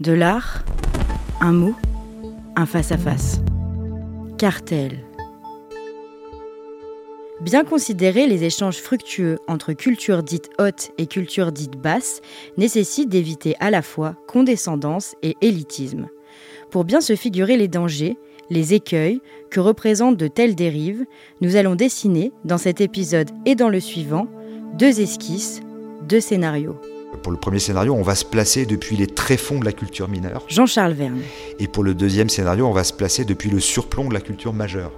De l'art, un mot, un face-à-face. Cartel. Bien considérer les échanges fructueux entre culture dite haute et culture dite basse nécessite d'éviter à la fois condescendance et élitisme. Pour bien se figurer les dangers, les écueils que représentent de telles dérives, nous allons dessiner, dans cet épisode et dans le suivant, deux esquisses, deux scénarios. Pour le premier scénario, on va se placer depuis les tréfonds de la culture mineure. Jean-Charles Verne. Et pour le deuxième scénario, on va se placer depuis le surplomb de la culture majeure.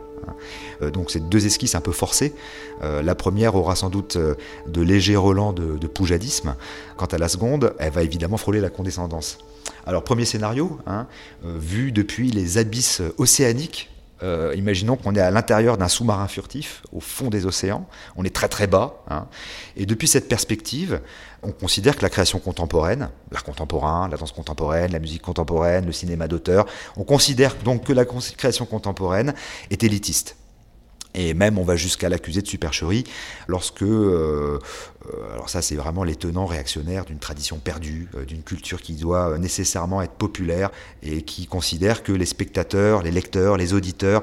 Euh, donc c'est deux esquisses un peu forcées. Euh, la première aura sans doute euh, de légers relents de, poujadisme. Quant à la seconde, elle va évidemment frôler la condescendance. Alors premier scénario, hein, vu depuis les abysses océaniques imaginons qu'on est à l'intérieur d'un sous-marin furtif, au fond des océans, on est très très bas, hein. et depuis cette perspective, on considère que la création contemporaine, l'art contemporain, la danse contemporaine, la musique contemporaine, le cinéma d'auteur, on considère donc que la création contemporaine est élitiste. Et même, on va jusqu'à l'accuser de supercherie lorsque, euh, euh, alors ça c'est vraiment les tenants réactionnaires d'une tradition perdue, euh, d'une culture qui doit nécessairement être populaire et qui considère que les spectateurs, les lecteurs, les auditeurs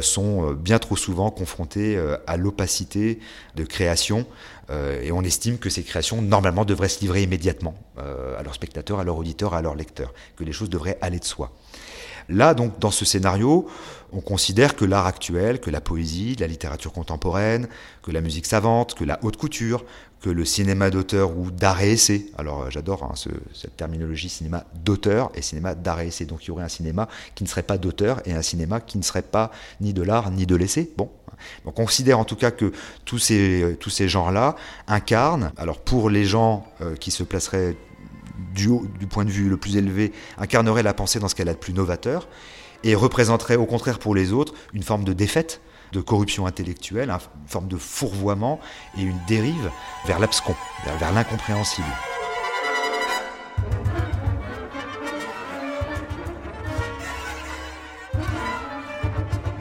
sont bien trop souvent confrontés à l'opacité de création et on estime que ces créations normalement devraient se livrer immédiatement à leurs spectateurs, à leurs auditeurs, à leurs lecteurs, que les choses devraient aller de soi. Là, donc, dans ce scénario, on considère que l'art actuel, que la poésie, la littérature contemporaine, que la musique savante, que la haute couture, que le cinéma d'auteur ou d'art essai. Alors euh, j'adore hein, cette terminologie cinéma d'auteur et cinéma d'art et essai. Donc il y aurait un cinéma qui ne serait pas d'auteur et un cinéma qui ne serait pas ni de l'art ni de l'essai. Bon. On considère en tout cas que tous ces, tous ces genres-là incarnent, alors pour les gens euh, qui se placeraient du, point de vue le plus élevé, incarnerait la pensée dans ce qu'elle a de plus novateur, et représenterait au contraire pour les autres une forme de défaite, de corruption intellectuelle, une forme de fourvoiement et une dérive vers l'abscon, vers l'incompréhensible.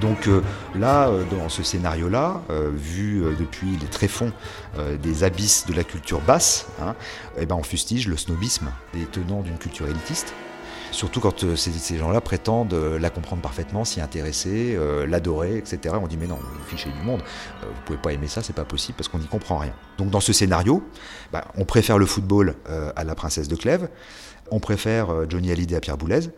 Donc euh, là, euh, dans ce scénario-là, euh, vu depuis les tréfonds des abysses de la culture basse, hein, eh ben on fustige le snobisme des tenants d'une culture élitiste. Surtout quand ces, gens-là prétendent la comprendre parfaitement, s'y intéresser, l'adorer, etc. On dit mais non, vous fichez du monde, vous pouvez pas aimer ça, c'est pas possible parce qu'on n'y comprend rien. Donc dans ce scénario, bah, on préfère le football à la princesse de Clèves, on préfère Johnny Hallyday à Pierre Boulez,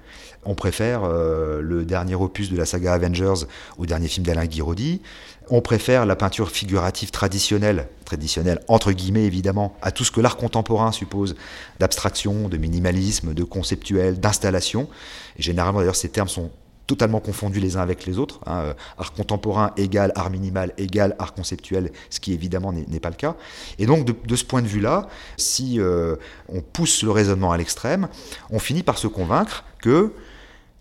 on préfère euh, le dernier opus de la saga Avengers au dernier film d'Alain Guiraudy. On préfère la peinture figurative traditionnelle, traditionnelle entre guillemets évidemment, à tout ce que l'art contemporain suppose d'abstraction, de minimalisme, de conceptuel, d'installation. Généralement d'ailleurs ces termes sont totalement confondus les uns avec les autres. Hein. Euh, art contemporain égale art minimal égale art conceptuel, ce qui évidemment n'est pas le cas. Et donc de, ce point de vue-là, si euh, on pousse le raisonnement à l'extrême, on finit par se convaincre que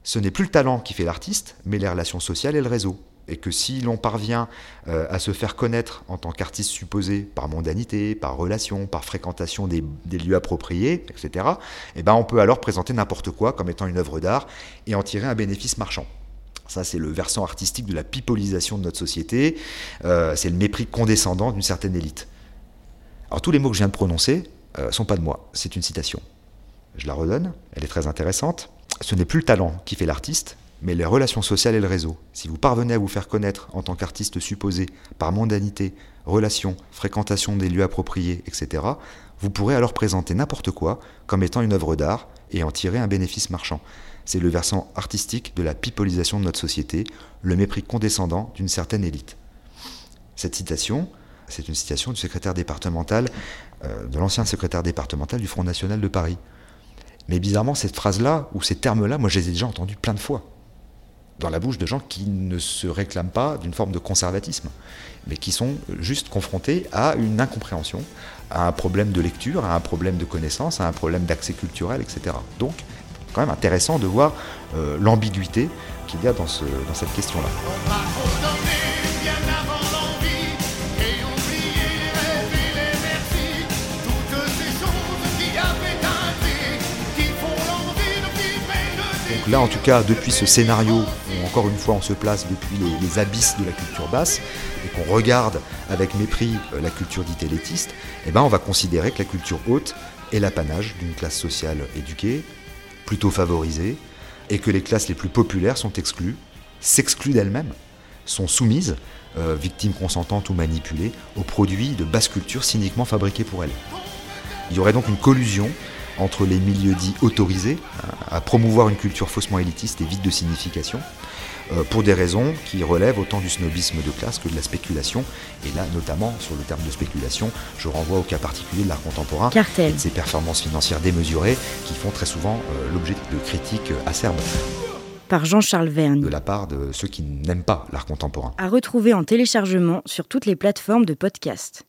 ce n'est plus le talent qui fait l'artiste, mais les relations sociales et le réseau. Et que si l'on parvient euh, à se faire connaître en tant qu'artiste supposé par mondanité, par relation, par fréquentation des, lieux appropriés, etc., eh ben on peut alors présenter n'importe quoi comme étant une œuvre d'art et en tirer un bénéfice marchand. Ça, c'est le versant artistique de la pipolisation de notre société. Euh, c'est le mépris condescendant d'une certaine élite. Alors, tous les mots que je viens de prononcer euh, sont pas de moi. C'est une citation. Je la redonne. Elle est très intéressante ce n'est plus le talent qui fait l'artiste, mais les relations sociales et le réseau. Si vous parvenez à vous faire connaître en tant qu'artiste supposé par mondanité, relations, fréquentation des lieux appropriés, etc., vous pourrez alors présenter n'importe quoi comme étant une œuvre d'art et en tirer un bénéfice marchand. C'est le versant artistique de la pipolisation de notre société, le mépris condescendant d'une certaine élite. Cette citation, c'est une citation du secrétaire départemental, euh, de l'ancien secrétaire départemental du Front National de Paris, mais bizarrement, cette phrase-là, ou ces termes-là, moi je les ai déjà entendus plein de fois. Dans la bouche de gens qui ne se réclament pas d'une forme de conservatisme, mais qui sont juste confrontés à une incompréhension, à un problème de lecture, à un problème de connaissance, à un problème d'accès culturel, etc. Donc, quand même intéressant de voir euh, l'ambiguïté qu'il y a dans, ce, dans cette question-là. En tout cas, depuis ce scénario, où encore une fois on se place depuis les, abysses de la culture basse, et qu'on regarde avec mépris euh, la culture dite élitiste, eh ben, on va considérer que la culture haute est l'apanage d'une classe sociale éduquée, plutôt favorisées, et que les classes les plus populaires sont exclues, s'excluent d'elles-mêmes, sont soumises, euh, victimes consentantes ou manipulées, aux produits de basse culture cyniquement fabriqués pour elles. Il y aurait donc une collusion entre les milieux dits autorisés à promouvoir une culture faussement élitiste et vide de signification, euh, pour des raisons qui relèvent autant du snobisme de classe que de la spéculation. Et là, notamment, sur le terme de spéculation, je renvoie au cas particulier de l'art contemporain Cartel. et de ses performances financières démesurées qui font très souvent euh, l'objet de critiques acerbes par Jean-Charles Vergne. de la part de ceux qui n'aiment pas l'art contemporain. À retrouver en téléchargement sur toutes les plateformes de podcast.